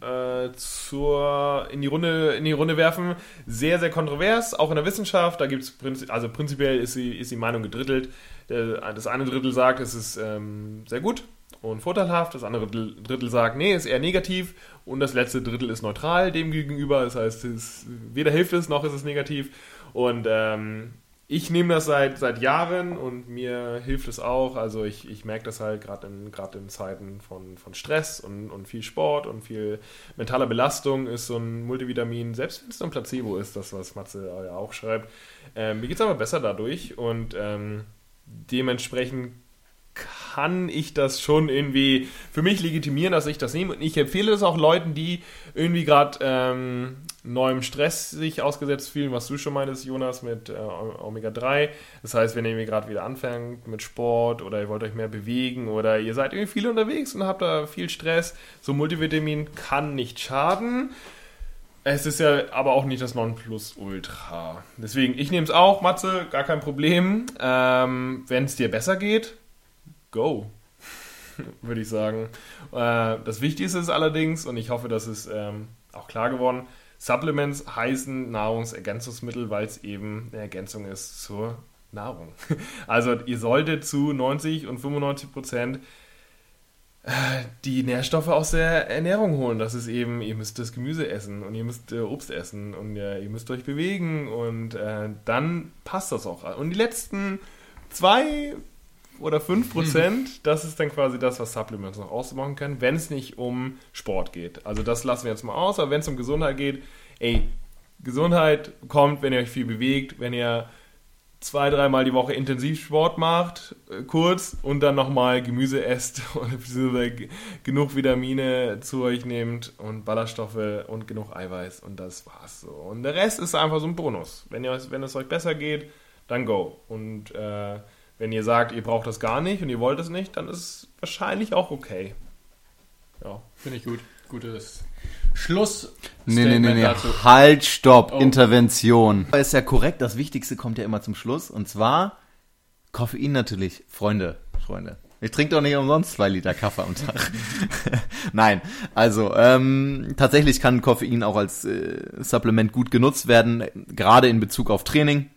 äh, zur, in, die Runde, in die Runde werfen. Sehr, sehr kontrovers, auch in der Wissenschaft. Da gibt es, also prinzipiell ist die, ist die Meinung gedrittelt. Das eine Drittel sagt, es ist ähm, sehr gut und vorteilhaft, das andere Drittel sagt, nee, ist eher negativ und das letzte Drittel ist neutral dem gegenüber. Das heißt, es, weder hilft es noch ist es negativ. Und ähm, ich nehme das seit, seit Jahren und mir hilft es auch. Also ich, ich merke das halt gerade in, in Zeiten von, von Stress und, und viel Sport und viel mentaler Belastung ist so ein Multivitamin, selbst wenn es ein Placebo ist, das was Matze ja auch schreibt, äh, mir geht es aber besser dadurch und ähm, dementsprechend kann ich das schon irgendwie für mich legitimieren, dass ich das nehme. Und ich empfehle das auch Leuten, die irgendwie gerade ähm, neuem Stress sich ausgesetzt fühlen, was du schon meintest, Jonas, mit äh, Omega-3. Das heißt, wenn ihr gerade wieder anfängt mit Sport oder ihr wollt euch mehr bewegen oder ihr seid irgendwie viel unterwegs und habt da viel Stress, so Multivitamin kann nicht schaden. Es ist ja aber auch nicht das Nonplusultra. Deswegen, ich nehme es auch, Matze, gar kein Problem. Ähm, wenn es dir besser geht, go, würde ich sagen. Äh, das Wichtigste ist allerdings, und ich hoffe, das ist ähm, auch klar geworden, Supplements heißen Nahrungsergänzungsmittel, weil es eben eine Ergänzung ist zur Nahrung. Also ihr solltet zu 90 und 95 Prozent äh, die Nährstoffe aus der Ernährung holen. Das ist eben, ihr müsst das Gemüse essen und ihr müsst äh, Obst essen und ihr müsst euch bewegen und äh, dann passt das auch. Und die letzten zwei oder 5%, mhm. das ist dann quasi das, was Supplements noch ausmachen können, wenn es nicht um Sport geht. Also das lassen wir jetzt mal aus, aber wenn es um Gesundheit geht, ey, Gesundheit kommt, wenn ihr euch viel bewegt, wenn ihr zwei, dreimal die Woche intensiv Sport macht, äh, kurz, und dann nochmal Gemüse esst und genug Vitamine zu euch nehmt und Ballaststoffe und genug Eiweiß und das war's so. Und der Rest ist einfach so ein Bonus. Wenn, ihr, wenn es euch besser geht, dann go. Und äh, wenn ihr sagt, ihr braucht das gar nicht und ihr wollt es nicht, dann ist es wahrscheinlich auch okay. Ja, finde ich gut. Gutes Schluss. Nee, nee, nee, nee. Halt, stopp, oh. Intervention. Ist ja korrekt, das Wichtigste kommt ja immer zum Schluss und zwar Koffein natürlich. Freunde, Freunde. Ich trinke doch nicht umsonst zwei Liter Kaffee am Tag. Nein, also ähm, tatsächlich kann Koffein auch als äh, Supplement gut genutzt werden, gerade in Bezug auf Training.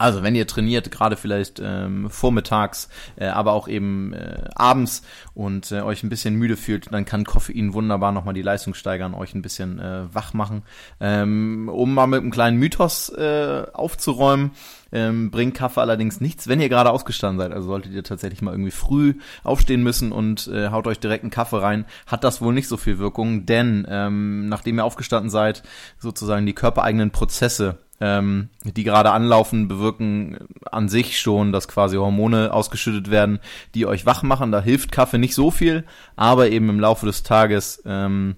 Also wenn ihr trainiert, gerade vielleicht ähm, vormittags, äh, aber auch eben äh, abends und äh, euch ein bisschen müde fühlt, dann kann Koffein wunderbar nochmal die Leistung steigern, euch ein bisschen äh, wach machen. Ähm, um mal mit einem kleinen Mythos äh, aufzuräumen, ähm, bringt Kaffee allerdings nichts, wenn ihr gerade ausgestanden seid. Also solltet ihr tatsächlich mal irgendwie früh aufstehen müssen und äh, haut euch direkt einen Kaffee rein, hat das wohl nicht so viel Wirkung, denn ähm, nachdem ihr aufgestanden seid, sozusagen die körpereigenen Prozesse ähm, die gerade anlaufen, bewirken an sich schon, dass quasi Hormone ausgeschüttet werden, die euch wach machen. Da hilft Kaffee nicht so viel, aber eben im Laufe des Tages ähm,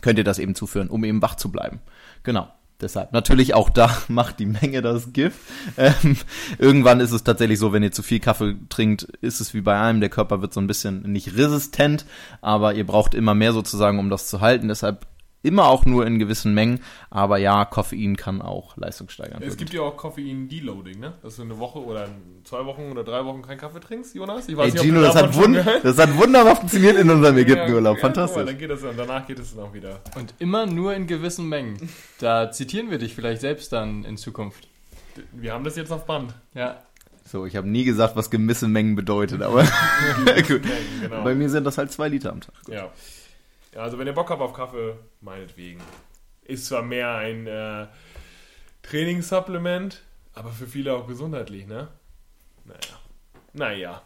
könnt ihr das eben zuführen, um eben wach zu bleiben. Genau. Deshalb natürlich auch da macht die Menge das Gift. Ähm, irgendwann ist es tatsächlich so, wenn ihr zu viel Kaffee trinkt, ist es wie bei einem, der Körper wird so ein bisschen nicht resistent, aber ihr braucht immer mehr sozusagen, um das zu halten. Deshalb immer auch nur in gewissen Mengen. Aber ja, Koffein kann auch Leistung steigern. Es gibt ja auch Koffein-Deloading, ne? Dass du eine Woche oder zwei Wochen oder drei Wochen keinen Kaffee trinkst, Jonas? Ich weiß Ey, nicht, ob Gino, das davon hat, das hat wunderbar funktioniert in unserem Ja, Ägyptenurlaub. ja, Fantastisch. Dann geht das dann, danach geht es dann auch wieder. Und immer nur in gewissen Mengen. Da zitieren wir dich vielleicht selbst dann in Zukunft. Wir haben das jetzt auf Band. Ja. So, ich habe nie gesagt, was gemisse Mengen bedeutet, aber gut. genau. Bei mir sind das halt zwei Liter am Tag. Ja. Ja. Also wenn ihr Bock habt auf Kaffee, meinetwegen. Ist zwar mehr ein äh, Trainingssupplement, aber für viele auch gesundheitlich, ne? Naja. Naja.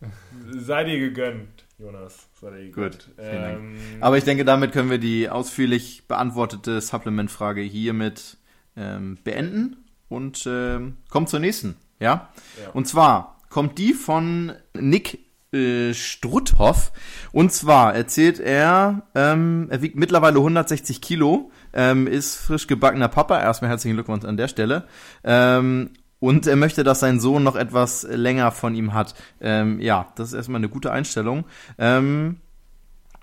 Seid ihr gegönnt, Jonas. Seid ihr gegönnt. Gut. Ähm, Aber ich denke, damit können wir die ausführlich beantwortete Supplement-Frage hiermit ähm, beenden und ähm, kommen zur nächsten. Ja? Ja. Und zwar kommt die von Nick äh. Und zwar erzählt er, ähm, er wiegt mittlerweile 160 Kilo, ähm, ist frisch gebackener Papa. Erstmal herzlichen Glückwunsch an der Stelle. Ähm, und er möchte, dass sein Sohn noch etwas länger von ihm hat. Ähm, ja, das ist erstmal eine gute Einstellung. Ähm,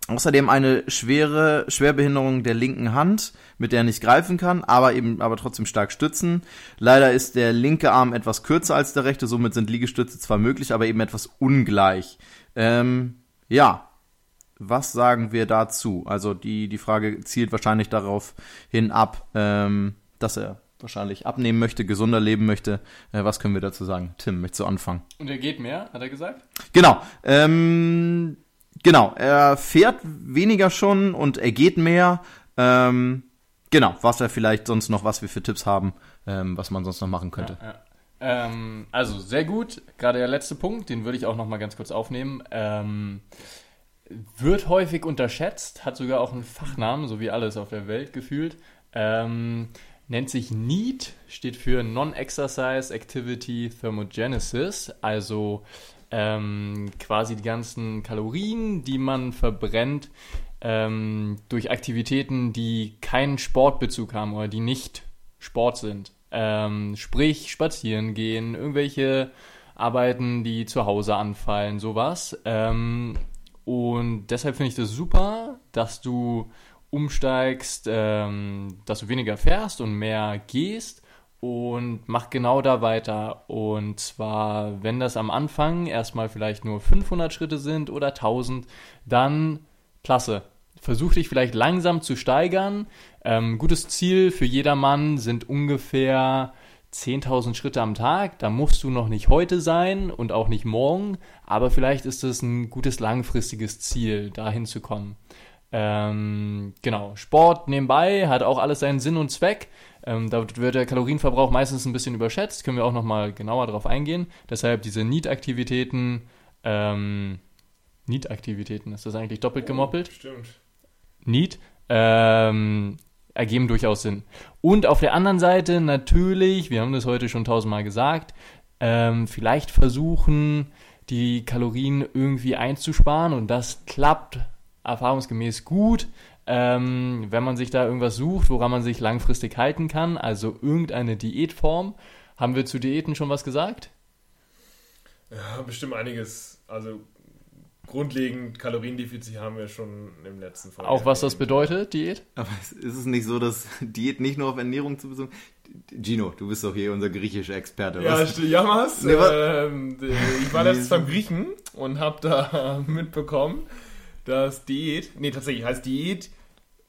Außerdem eine schwere Schwerbehinderung der linken Hand, mit der er nicht greifen kann, aber eben aber trotzdem stark stützen. Leider ist der linke Arm etwas kürzer als der rechte, somit sind Liegestütze zwar möglich, aber eben etwas ungleich. Ähm, ja, was sagen wir dazu? Also die die Frage zielt wahrscheinlich darauf hin ab, ähm, dass er wahrscheinlich abnehmen möchte, gesunder leben möchte. Äh, was können wir dazu sagen? Tim, möchtest du anfangen? Und er geht mehr, hat er gesagt? Genau. Ähm, genau. Er fährt weniger schon und er geht mehr. Ähm, genau. Was er vielleicht sonst noch, was wir für Tipps haben, ähm, was man sonst noch machen könnte. Ja, ja. Ähm, also sehr gut. Gerade der letzte Punkt, den würde ich auch noch mal ganz kurz aufnehmen. Ähm, wird häufig unterschätzt, hat sogar auch einen Fachnamen, so wie alles auf der Welt gefühlt. Ähm, nennt sich NEAT, steht für Non-Exercise Activity Thermogenesis, also ähm, quasi die ganzen Kalorien, die man verbrennt ähm, durch Aktivitäten, die keinen Sportbezug haben oder die nicht Sport sind. Ähm, sprich, spazieren gehen, irgendwelche Arbeiten, die zu Hause anfallen, sowas. Ähm, und deshalb finde ich das super, dass du umsteigst, ähm, dass du weniger fährst und mehr gehst und mach genau da weiter. Und zwar, wenn das am Anfang erstmal vielleicht nur 500 Schritte sind oder 1000, dann klasse. Versuch dich vielleicht langsam zu steigern. Ähm, gutes Ziel für jedermann sind ungefähr 10.000 Schritte am Tag. Da musst du noch nicht heute sein und auch nicht morgen, aber vielleicht ist es ein gutes langfristiges Ziel, dahin zu kommen. Ähm, genau, Sport nebenbei hat auch alles seinen Sinn und Zweck. Ähm, da wird der Kalorienverbrauch meistens ein bisschen überschätzt, können wir auch nochmal genauer darauf eingehen. Deshalb diese Need-Aktivitäten, ähm, Need-Aktivitäten, ist das eigentlich doppelt gemoppelt? Stimmt. Need, ähm, ergeben durchaus Sinn. Und auf der anderen Seite natürlich, wir haben das heute schon tausendmal gesagt, ähm, vielleicht versuchen, die Kalorien irgendwie einzusparen und das klappt erfahrungsgemäß gut, ähm, wenn man sich da irgendwas sucht, woran man sich langfristig halten kann, also irgendeine Diätform. Haben wir zu Diäten schon was gesagt? Ja, bestimmt einiges. Also grundlegend Kaloriendefizit haben wir schon im letzten Folge. Auch was das bedeutet, Diät? Aber ist es nicht so, dass Diät nicht nur auf Ernährung zu bezogen Gino, du bist doch hier unser griechischer Experte. Ja, was? st- Jamas, Nee, wa- ähm, ich war letztens beim Griechen und habe da mitbekommen, dass Diät, nee, tatsächlich heißt Diät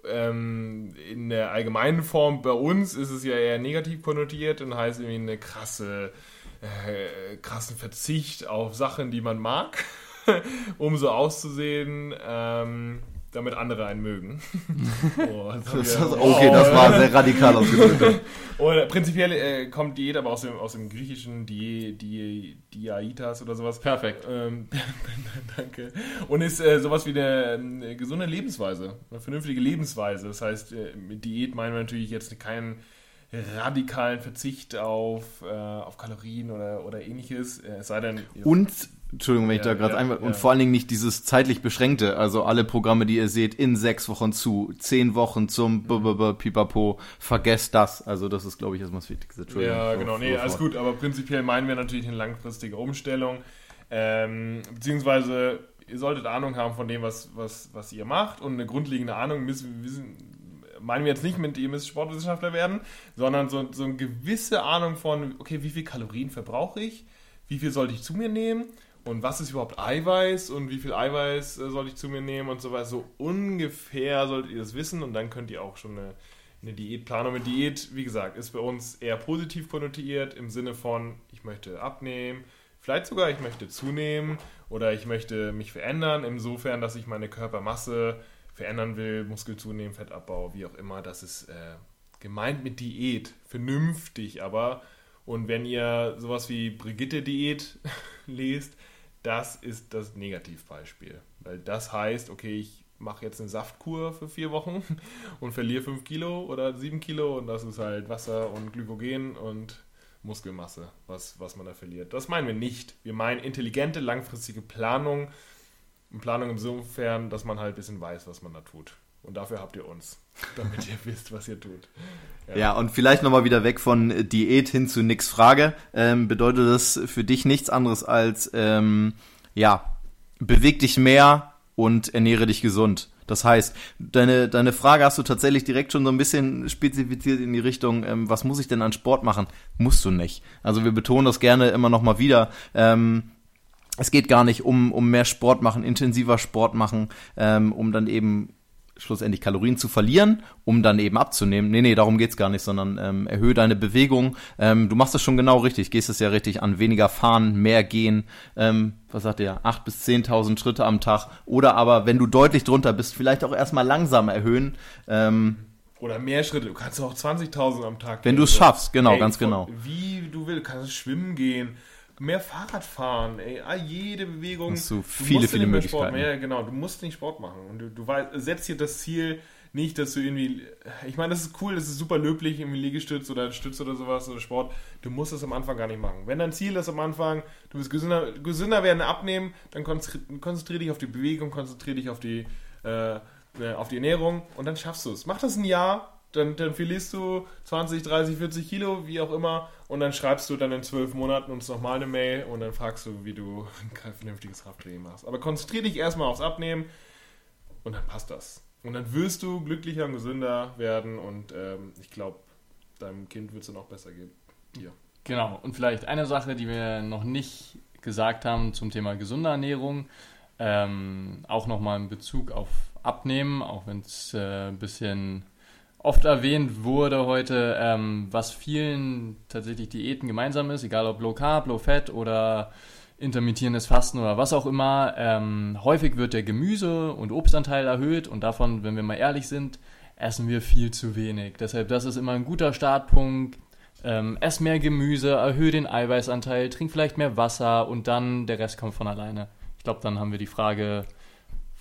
ähm, in der allgemeinen Form bei uns ist es ja eher negativ konnotiert und heißt irgendwie eine krasse, äh, krassen Verzicht auf Sachen, die man mag, um so auszusehen, ähm, damit andere einen mögen. oh, das haben Das- wir- das- okay, das war sehr radikal ausgedrückt. oder prinzipiell äh, kommt Diät aber aus dem, aus dem griechischen Die, Die, Diaitas oder sowas. Perfekt. Ähm, danke. Und ist äh, sowas wie eine, eine gesunde Lebensweise, eine vernünftige Lebensweise. Das heißt, äh, mit Diät meinen wir natürlich jetzt keinen radikalen Verzicht auf, äh, auf Kalorien oder, oder ähnliches. Äh, es sei denn, Und, Entschuldigung, wenn ich Ja, da gerade ja, einmal, ja. und vor allen Dingen nicht dieses zeitlich beschränkte, also alle Programme, die ihr seht, in sechs Wochen zu, zehn Wochen zum B -b -b Pipapo, vergesst das. Also das ist, glaube ich, erstmal das Wichtigste. Entschuldigung. Ja, genau. Nee, alles gut. Aber prinzipiell meinen wir natürlich eine langfristige Umstellung. Ähm, beziehungsweise ihr solltet Ahnung haben von dem, was, was, was ihr macht. Und eine grundlegende Ahnung müssen, wissen, meinen wir jetzt nicht mit, ihr müsst Sportwissenschaftler werden, sondern so, so eine gewisse Ahnung von, okay, wie viel Kalorien verbrauche ich, wie viel sollte ich zu mir nehmen und was ist überhaupt Eiweiß und wie viel Eiweiß äh, soll ich zu mir nehmen und so weiter. So ungefähr solltet ihr das wissen und dann könnt ihr auch schon eine, eine Diätplanung. Eine Diät, wie gesagt, ist bei uns eher positiv konnotiert im Sinne von, ich möchte abnehmen, vielleicht sogar ich möchte zunehmen oder ich möchte mich verändern, insofern, dass ich meine Körpermasse verändern will, Muskel zunehmen, Fettabbau, wie auch immer. Das ist äh, gemeint mit Diät, vernünftig, aber und wenn ihr sowas wie Brigitte-Diät lest, das ist das Negativbeispiel. Weil das heißt, okay, ich mache jetzt eine Saftkur für vier Wochen und verliere fünf Kilo oder sieben Kilo und das ist halt Wasser und Glykogen und Muskelmasse, was, was man da verliert. Das meinen wir nicht. Wir meinen intelligente, langfristige Planung. Planung insofern, dass man halt ein bisschen weiß, was man da tut. Und dafür habt ihr uns, damit ihr wisst, was ihr tut. Ja, ja und vielleicht nochmal wieder weg von Diät hin zu nix Frage. Ähm, bedeutet das für dich nichts anderes als, ähm, ja, beweg dich mehr und ernähre dich gesund. Das heißt, deine, deine Frage hast du tatsächlich direkt schon so ein bisschen spezifiziert in die Richtung, ähm, was muss ich denn an Sport machen? Musst du nicht. Also wir betonen das gerne immer noch mal wieder. Ähm, es geht gar nicht um, um mehr Sport machen, intensiver Sport machen, ähm, um dann eben schlussendlich Kalorien zu verlieren, um dann eben abzunehmen. Nee, nee, darum geht's gar nicht, sondern ähm, erhöhe deine Bewegung. Ähm, du machst das schon genau richtig, gehst es ja richtig an. Weniger fahren, mehr gehen, ähm, was sagt ihr, 8.000 bis 10.000 Schritte am Tag. Oder aber, wenn du deutlich drunter bist, vielleicht auch erstmal langsam erhöhen. Ähm, oder mehr Schritte. Du kannst auch 20.000 am Tag Wenn du es schaffst, genau, ey, ganz genau. Wie du willst, du kannst schwimmen gehen mehr Fahrrad fahren, ey, jede Bewegung. Hast du viele, viele Möglichkeiten. Mehr, genau, du musst nicht Sport machen. Und du, du setzt dir das Ziel nicht, dass du irgendwie, ich meine, das ist cool, das ist super löblich, irgendwie Liegestütz oder Stütz oder sowas oder Sport. Du musst es am Anfang gar nicht machen. Wenn dein Ziel ist am Anfang, du willst gesünder, gesünder werden, abnehmen, dann konzentriere dich auf die Bewegung, konzentriere dich auf die, äh, äh, auf die Ernährung und dann schaffst du es. Mach das ein Jahr, dann, dann verlierst du 20, 30, 40 Kilo, wie auch immer, und dann schreibst du dann in zwölf Monaten uns nochmal eine Mail und dann fragst du, wie du ein vernünftiges Krafttraining machst. Aber konzentriere dich erstmal aufs Abnehmen und dann passt das. Und dann wirst du glücklicher und gesünder werden und ähm, ich glaube, deinem Kind wird es dann auch besser gehen. Dir. Genau, und vielleicht eine Sache, die wir noch nicht gesagt haben zum Thema gesunde Ernährung, ähm, auch nochmal in Bezug auf Abnehmen, auch wenn es äh, ein bisschen oft erwähnt wurde heute, ähm, was vielen tatsächlich Diäten gemeinsam ist, egal ob Low Carb, Low Fat oder intermittierendes Fasten oder was auch immer. Ähm, häufig wird der Gemüse- und Obstanteil erhöht und davon, wenn wir mal ehrlich sind, essen wir viel zu wenig. Deshalb, das ist immer ein guter Startpunkt. Ähm, ess mehr Gemüse, erhöhe den Eiweißanteil, trink vielleicht mehr Wasser und dann der Rest kommt von alleine. Ich glaube, dann haben wir die Frage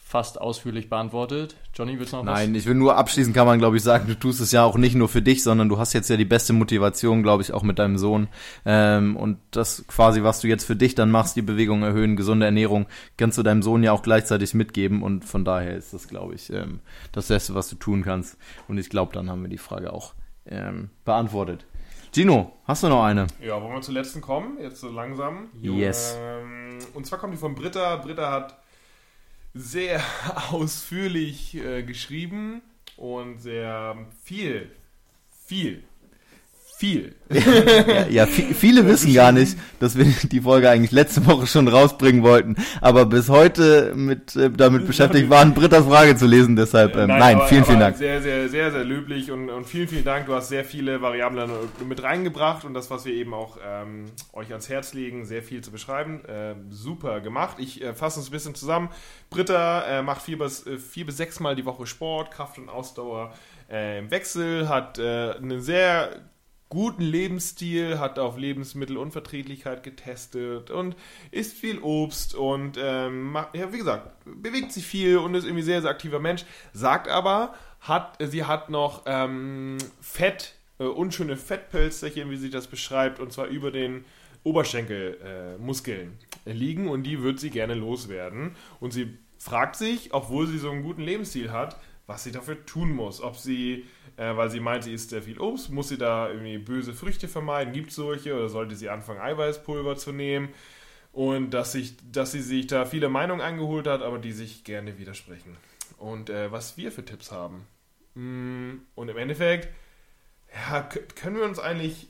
fast ausführlich beantwortet. Johnny, willst du noch was? Nein, ich will nur abschließend kann man, glaube ich, sagen, du tust es ja auch nicht nur für dich, sondern du hast jetzt ja die beste Motivation, glaube ich, auch mit deinem Sohn. Ähm, und das quasi, was du jetzt für dich dann machst, die Bewegung erhöhen, gesunde Ernährung, kannst du deinem Sohn ja auch gleichzeitig mitgeben. Und von daher ist das, glaube ich, ähm, das Beste, was du tun kannst. Und ich glaube, dann haben wir die Frage auch ähm, beantwortet. Gino, hast du noch eine? Ja, wollen wir zur letzten kommen? Jetzt so langsam. Yes. Ähm, und zwar kommt die von Britta. Britta hat sehr ausführlich äh, geschrieben und sehr viel, viel viel. ja, ja viele wissen gar nicht, dass wir die Folge eigentlich letzte Woche schon rausbringen wollten, aber bis heute mit äh, damit beschäftigt waren, Britta's Frage zu lesen. Deshalb ähm, nein, nein aber, vielen, vielen Dank. Sehr, sehr, sehr, sehr löblich und, und vielen, vielen Dank. Du hast sehr viele Variablen mit reingebracht und das, was wir eben auch ähm, euch ans Herz legen, sehr viel zu beschreiben. Äh, super gemacht. Ich äh, fasse uns ein bisschen zusammen. Britta äh, macht vier bis, äh, vier bis sechs Mal die Woche Sport, Kraft und Ausdauer äh, im Wechsel, hat eine sehr guten Lebensstil, hat auf Lebensmittelunverträglichkeit getestet und isst viel Obst und ähm, macht, ja, wie gesagt, bewegt sich viel und ist irgendwie sehr, sehr aktiver Mensch. Sagt aber, hat, sie hat noch ähm, Fett, äh, unschöne Fettpölsterchen, wie sie das beschreibt, und zwar über den Oberschenkelmuskeln äh, liegen und die wird sie gerne loswerden. Und sie fragt sich, obwohl sie so einen guten Lebensstil hat, was sie dafür tun muss. Ob sie, äh, weil sie meint, sie isst sehr viel Obst, muss sie da irgendwie böse Früchte vermeiden? Gibt es solche? Oder sollte sie anfangen, Eiweißpulver zu nehmen? Und dass, sich, dass sie sich da viele Meinungen eingeholt hat, aber die sich gerne widersprechen. Und äh, was wir für Tipps haben, Mm, und im Endeffekt, ja, können wir uns eigentlich,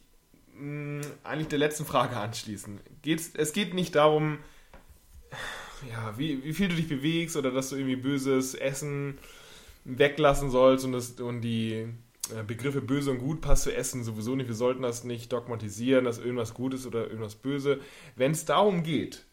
mm, eigentlich der letzten Frage anschließen. Geht's, es geht nicht darum, ja, wie, wie viel du dich bewegst oder dass du irgendwie böses Essen weglassen sollst und, das, und die äh, Begriffe böse und gut passt zu Essen sowieso nicht. Wir sollten das nicht dogmatisieren, dass irgendwas gut ist oder irgendwas böse. Wenn es darum geht,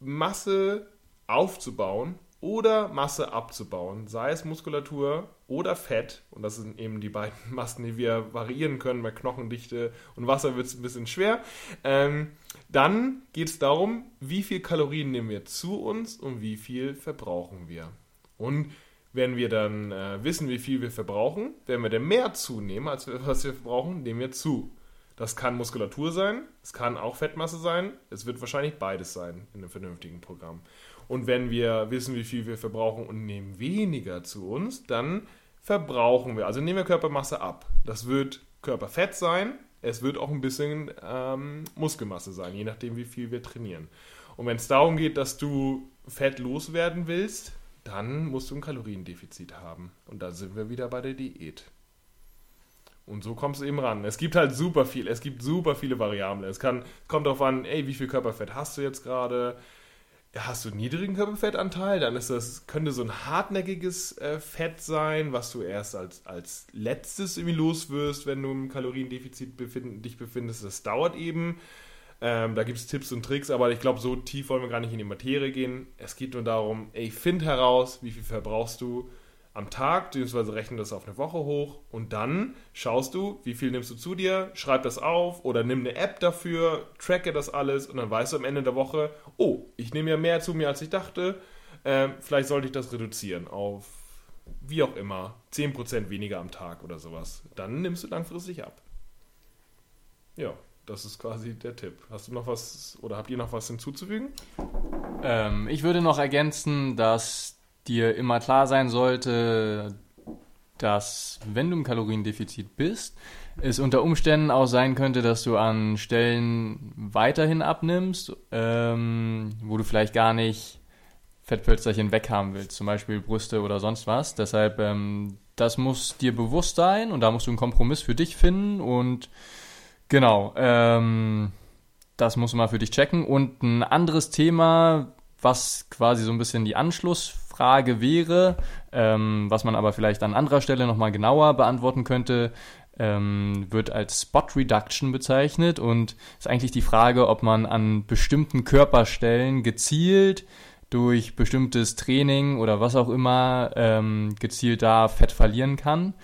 Masse aufzubauen oder Masse abzubauen, sei es Muskulatur oder Fett, und das sind eben die beiden Massen, die wir variieren können, bei Knochendichte und Wasser wird es ein bisschen schwer, ähm, dann geht es darum, wie viel Kalorien nehmen wir zu uns und wie viel verbrauchen wir. Und wenn wir dann äh, wissen, wie viel wir verbrauchen, werden wir dann mehr zunehmen, als wir, was wir verbrauchen, nehmen wir zu. Das kann Muskulatur sein, es kann auch Fettmasse sein, es wird wahrscheinlich beides sein in einem vernünftigen Programm. Und wenn wir wissen, wie viel wir verbrauchen und nehmen weniger zu uns, dann verbrauchen wir, also nehmen wir Körpermasse ab. Das wird Körperfett sein, es wird auch ein bisschen ähm, Muskelmasse sein, je nachdem, wie viel wir trainieren. Und wenn es darum geht, dass du Fett loswerden willst, dann musst du ein Kaloriendefizit haben. Und da sind wir wieder bei der Diät. Und so kommst du eben ran. Es gibt halt super viel, es gibt super viele Variablen. Es kann, kommt darauf an, ey, wie viel Körperfett hast du jetzt gerade? Hast du einen niedrigen Körperfettanteil, dann ist das, könnte so ein hartnäckiges äh, Fett sein, was du erst als, als letztes irgendwie loswirst, wenn du im Kaloriendefizit befind, dich befindest. Das dauert eben. Ähm, da gibt es Tipps und Tricks, aber ich glaube, so tief wollen wir gar nicht in die Materie gehen. Es geht nur darum, ey, find heraus, wie viel verbrauchst du am Tag, beziehungsweise rechne das auf eine Woche hoch und dann schaust du, wie viel nimmst du zu dir, schreib das auf oder nimm eine App dafür, tracke das alles und dann weißt du am Ende der Woche, oh, ich nehme ja mehr zu mir, als ich dachte, ähm, vielleicht sollte ich das reduzieren auf, wie auch immer, 10% weniger am Tag oder sowas. Dann nimmst du langfristig ab. Ja, das ist quasi der Tipp. Hast du noch was oder habt ihr noch was hinzuzufügen? Ähm, ich würde noch ergänzen, dass dir immer klar sein sollte, dass wenn du im Kaloriendefizit bist, es unter Umständen auch sein könnte, dass du an Stellen weiterhin abnimmst, ähm, wo du vielleicht gar nicht Fettpölsterchen weghaben willst, zum Beispiel Brüste oder sonst was. Deshalb, ähm, das muss dir bewusst sein und da musst du einen Kompromiss für dich finden und genau, ähm, das musst du mal für dich checken. Und ein anderes Thema, was quasi so ein bisschen die Anschluss Frage wäre, ähm, was man aber vielleicht an anderer Stelle nochmal genauer beantworten könnte, ähm, wird als Spot Reduction bezeichnet und ist eigentlich die Frage, ob man an bestimmten Körperstellen gezielt durch bestimmtes Training oder was auch immer ähm, gezielt da Fett verlieren kann.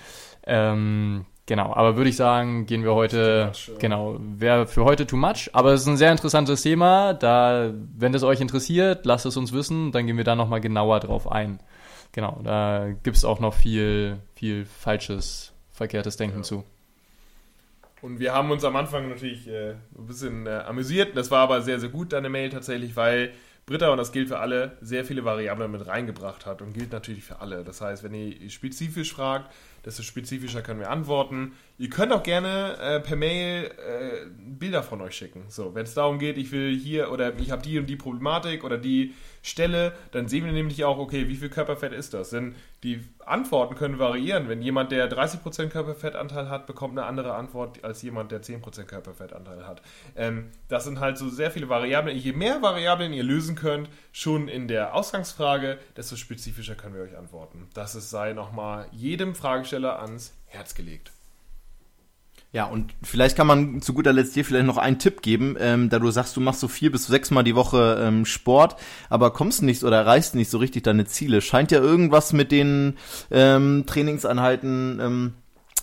Ähm, Genau, aber würde ich sagen, gehen wir heute, much, genau, wäre für heute too much, aber es ist ein sehr interessantes Thema, da, wenn es euch interessiert, lasst es uns wissen, dann gehen wir da nochmal genauer drauf ein. Genau, da gibt es auch noch viel, viel falsches, verkehrtes Denken ja. zu. Und wir haben uns am Anfang natürlich äh, ein bisschen äh, amüsiert, das war aber sehr, sehr gut, deine Mail tatsächlich, weil Britta, und das gilt für alle, sehr viele Variablen mit reingebracht hat und gilt natürlich für alle. Das heißt, wenn ihr spezifisch fragt, desto spezifischer können wir antworten. Ihr könnt auch gerne äh, per Mail äh, Bilder von euch schicken. So, wenn es darum geht, ich will hier oder ich habe die und die Problematik oder die Stelle, dann sehen wir nämlich auch, okay, wie viel Körperfett ist das? Denn die Antworten können variieren. Wenn jemand, der 30% Körperfettanteil hat, bekommt eine andere Antwort als jemand, der 10% Körperfettanteil hat. Ähm, das sind halt so sehr viele Variablen. Je mehr Variablen ihr lösen könnt, schon in der Ausgangsfrage, desto spezifischer können wir euch antworten. Das ist, sei nochmal jedem Fragesteller ans Herz gelegt. Ja, und vielleicht kann man zu guter Letzt dir vielleicht noch einen Tipp geben, ähm, da du sagst, du machst so vier bis sechs Mal die Woche ähm, Sport, aber kommst nicht oder erreichst nicht so richtig deine Ziele. Scheint ja irgendwas mit den ähm, Trainingseinheiten, ähm,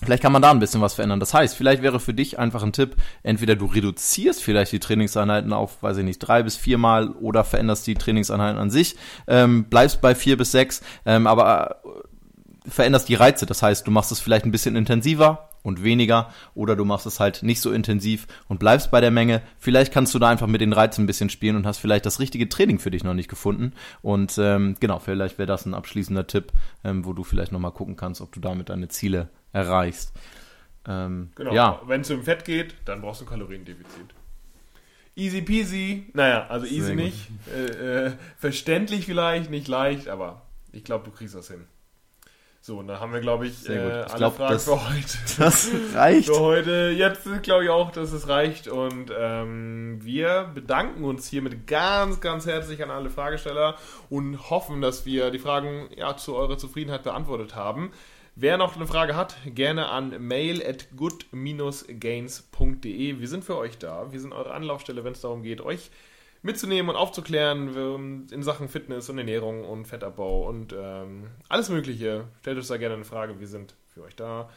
vielleicht kann man da ein bisschen was verändern. Das heißt, vielleicht wäre für dich einfach ein Tipp, entweder du reduzierst vielleicht die Trainingseinheiten auf, weiß ich nicht, drei bis vier Mal oder veränderst die Trainingseinheiten an sich, ähm, bleibst bei vier bis sechs, ähm, aber äh, veränderst die Reize. Das heißt, du machst es vielleicht ein bisschen intensiver, und weniger oder du machst es halt nicht so intensiv und bleibst bei der Menge. Vielleicht kannst du da einfach mit den Reizen ein bisschen spielen und hast vielleicht das richtige Training für dich noch nicht gefunden. Und ähm, genau, vielleicht wäre das ein abschließender Tipp, ähm, wo du vielleicht nochmal gucken kannst, ob du damit deine Ziele erreichst. Ähm, genau, ja. wenn es um Fett geht, dann brauchst du ein Kaloriendefizit. Easy peasy, naja, also easy nicht. Äh, äh, verständlich vielleicht, nicht leicht, aber ich glaube, du kriegst das hin. So, und dann haben wir, glaube ich, Sehr gut. äh, Ich alle glaub, Fragen das- für heute. Das reicht. Für heute, jetzt glaube ich auch, dass es reicht. Und ähm, wir bedanken uns hiermit ganz, ganz herzlich an alle Fragesteller und hoffen, dass wir die Fragen ja, zu eurer Zufriedenheit beantwortet haben. Wer noch eine Frage hat, gerne an mail at good-gains.de. Wir sind für euch da. Wir sind eure Anlaufstelle, wenn es darum geht, euch mitzunehmen und aufzuklären ähm, in Sachen Fitness und Ernährung und Fettabbau und ähm, alles Mögliche. Stellt uns da gerne eine Frage. Wir sind für euch da.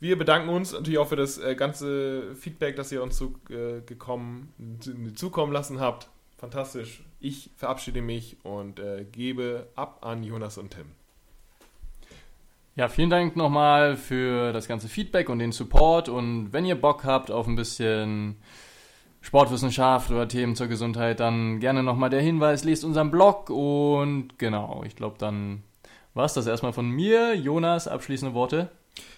Wir bedanken uns natürlich auch für das äh, ganze Feedback, das ihr uns zu, äh, gekommen, zu, zukommen lassen habt. Fantastisch. Ich verabschiede mich und äh, gebe ab an Jonas und Tim. Ja, vielen Dank nochmal für das ganze Feedback und den Support. Und wenn ihr Bock habt auf ein bisschen Sportwissenschaft oder Themen zur Gesundheit, dann gerne nochmal der Hinweis, lest unseren Blog. Und genau, ich glaube, dann war es das erstmal von mir. Jonas, abschließende Worte.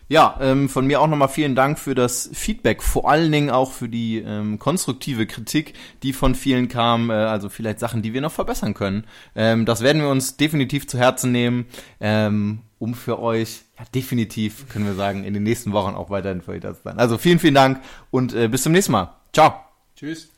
Ja, ähm, von mir auch nochmal vielen Dank für das Feedback, vor allen Dingen auch für die ähm, konstruktive Kritik, die von vielen kam, äh, also vielleicht Sachen, die wir noch verbessern können. Ähm, das werden wir uns definitiv zu Herzen nehmen, ähm, um für euch, ja, definitiv, können wir sagen, in den nächsten Wochen auch weiterhin für euch da zu sein. Also vielen, vielen Dank und äh, bis zum nächsten Mal. Ciao. Tschüss.